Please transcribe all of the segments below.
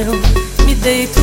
eu me deito.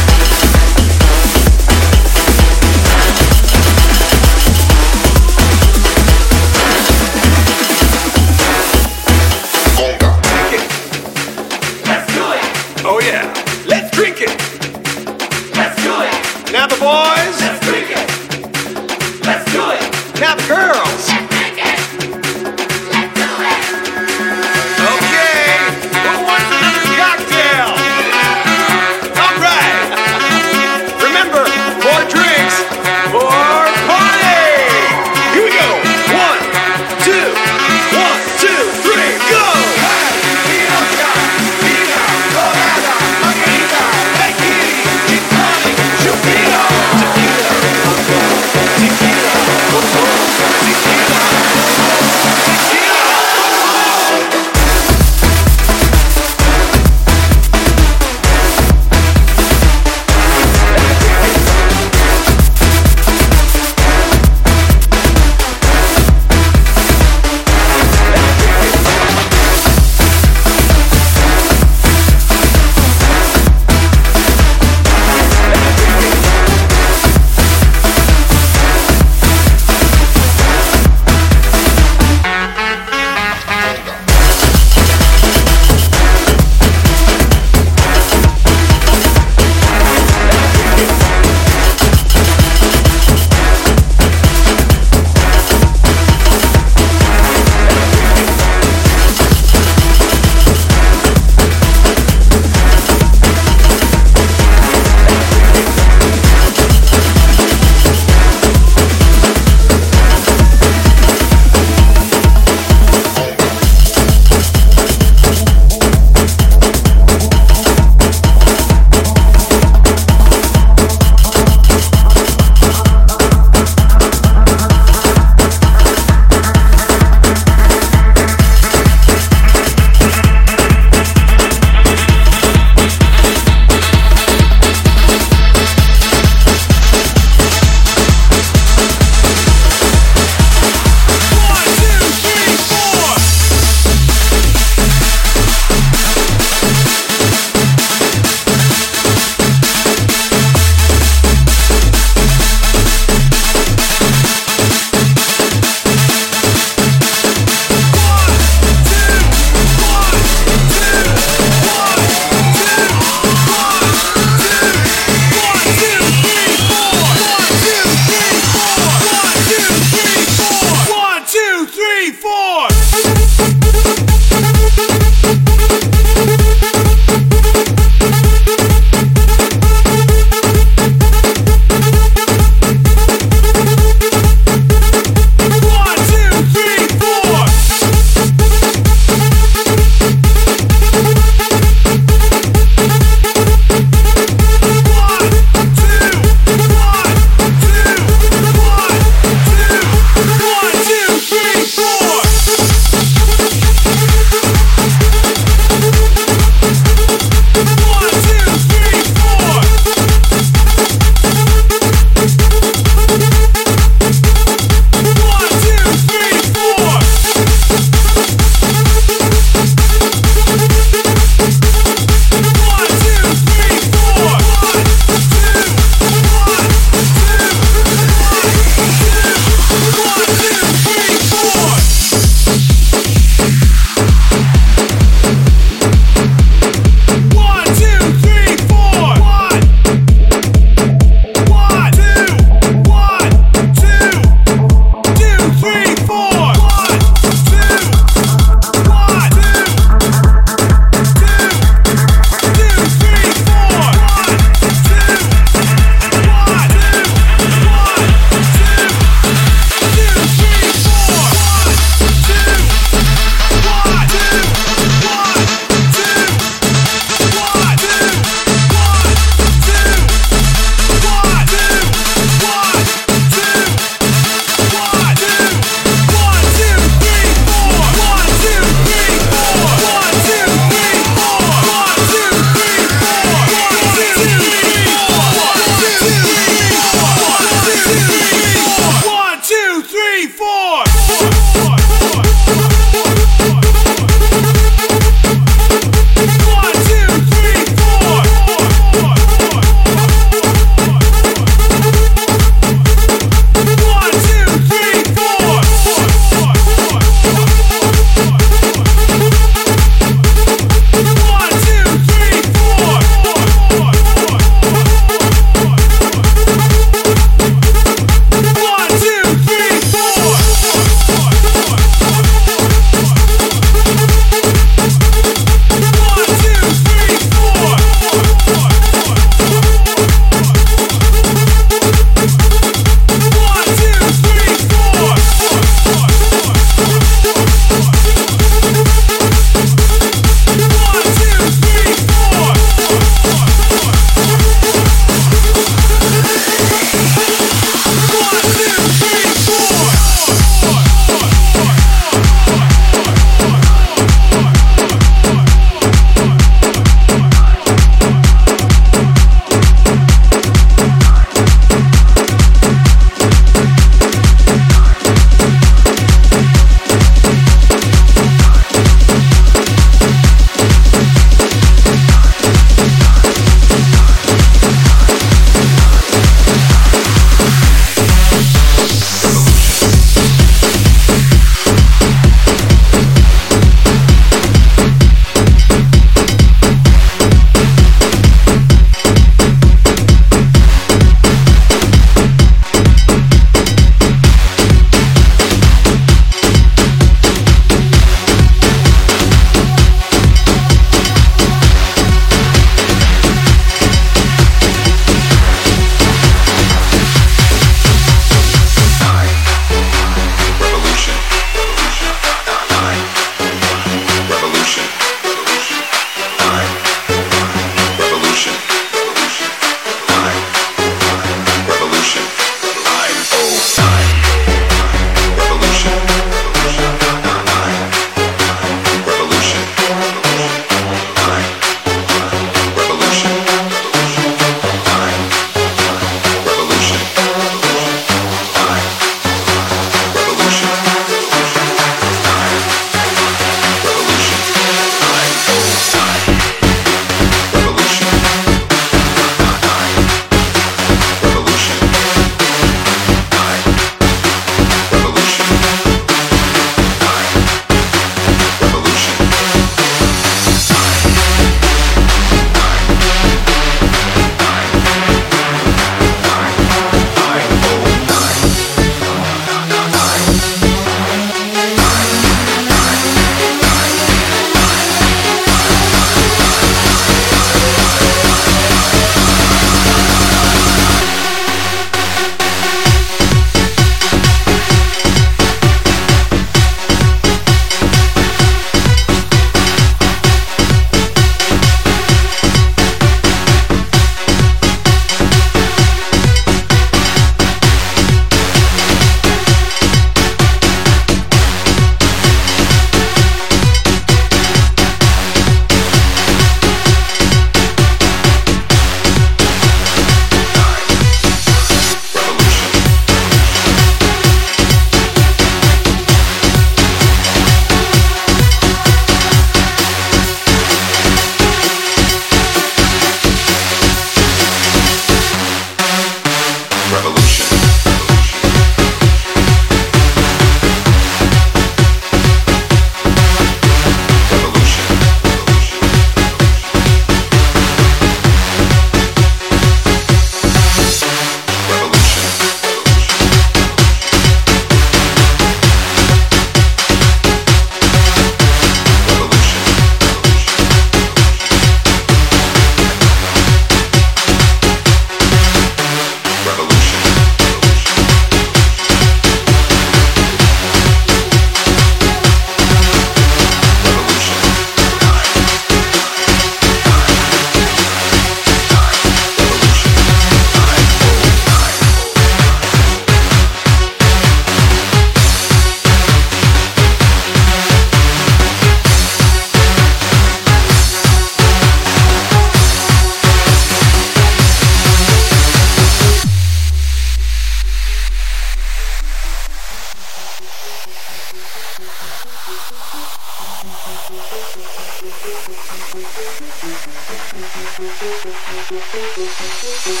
Revolution.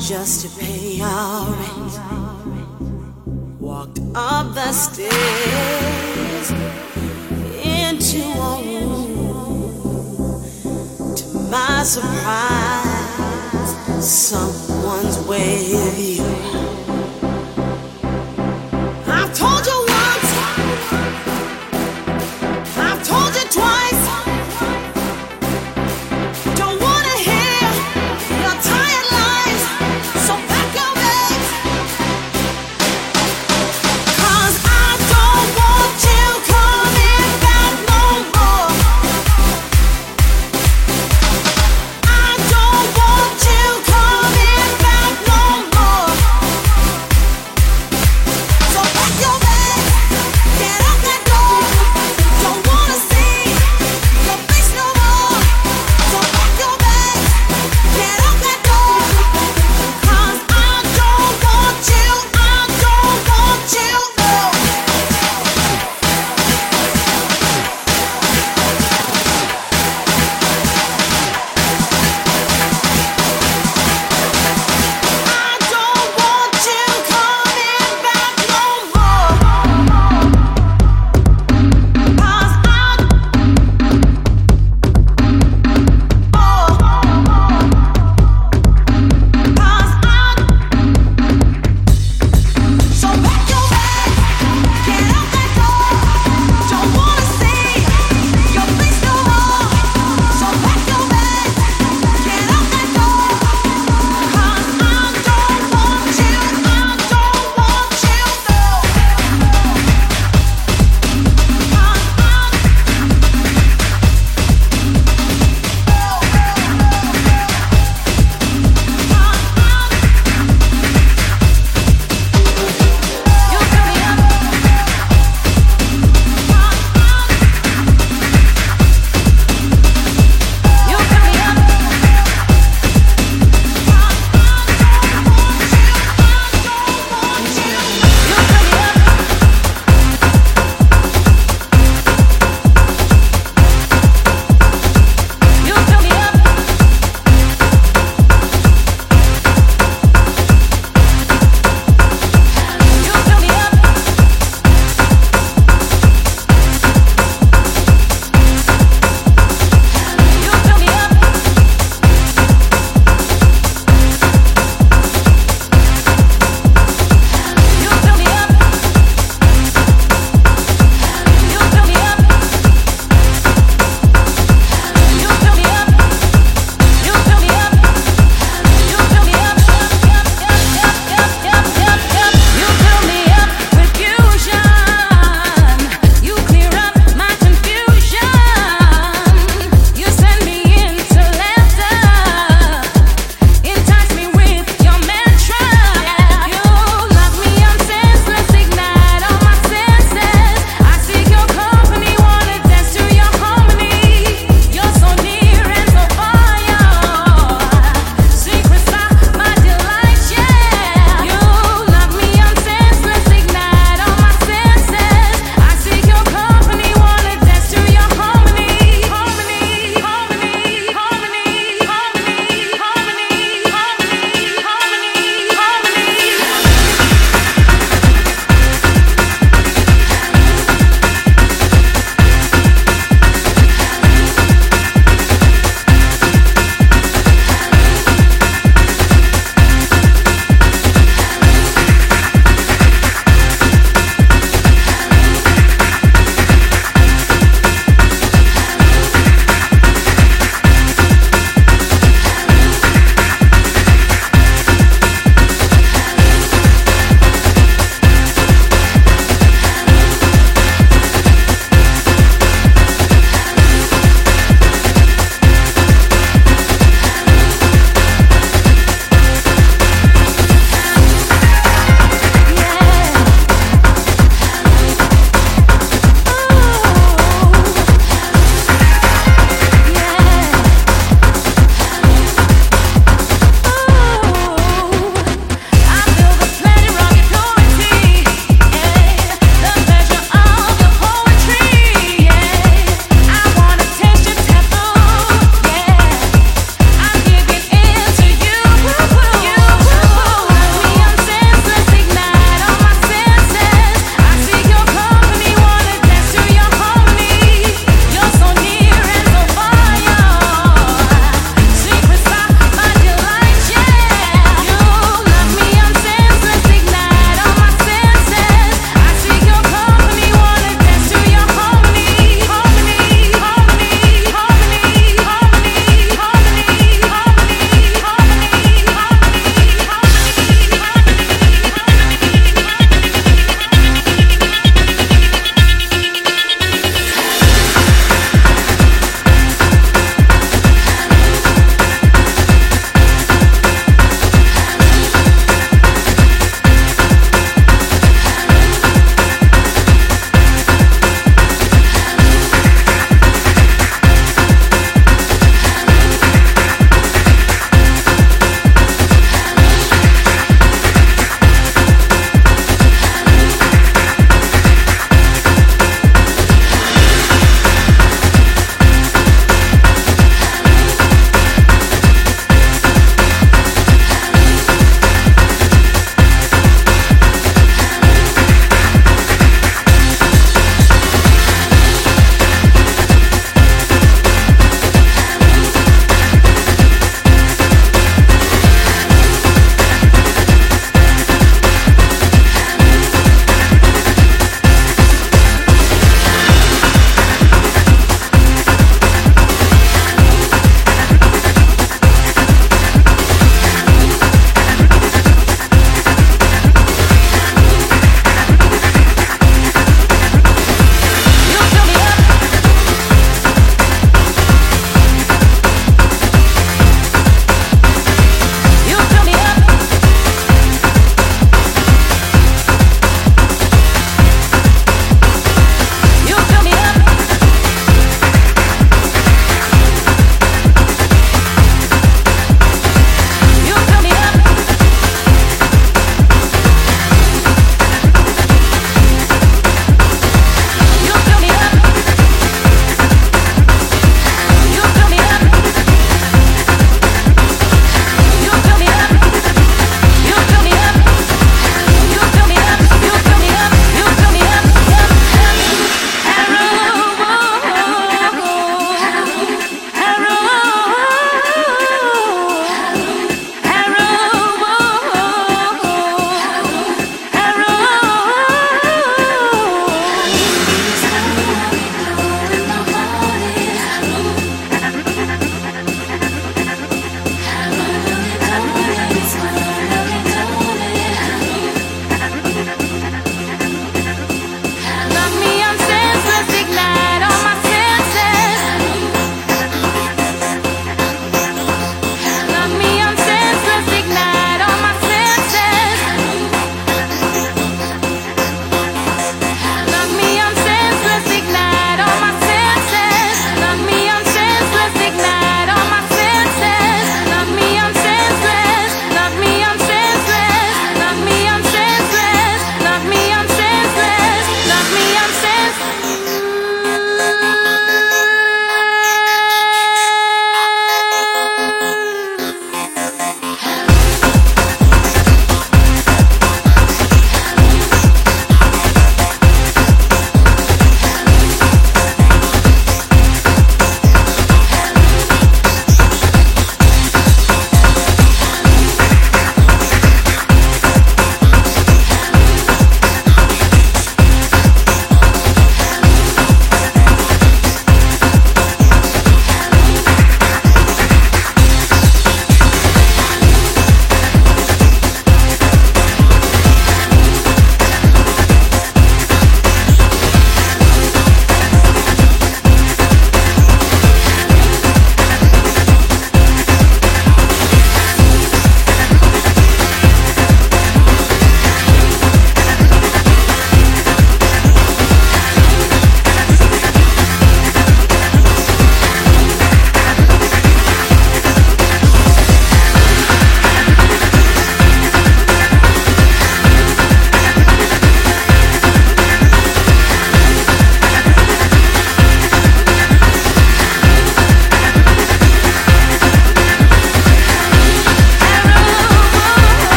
just to pay our rent. Walked up the stairs into a room. To my surprise, someone's with you.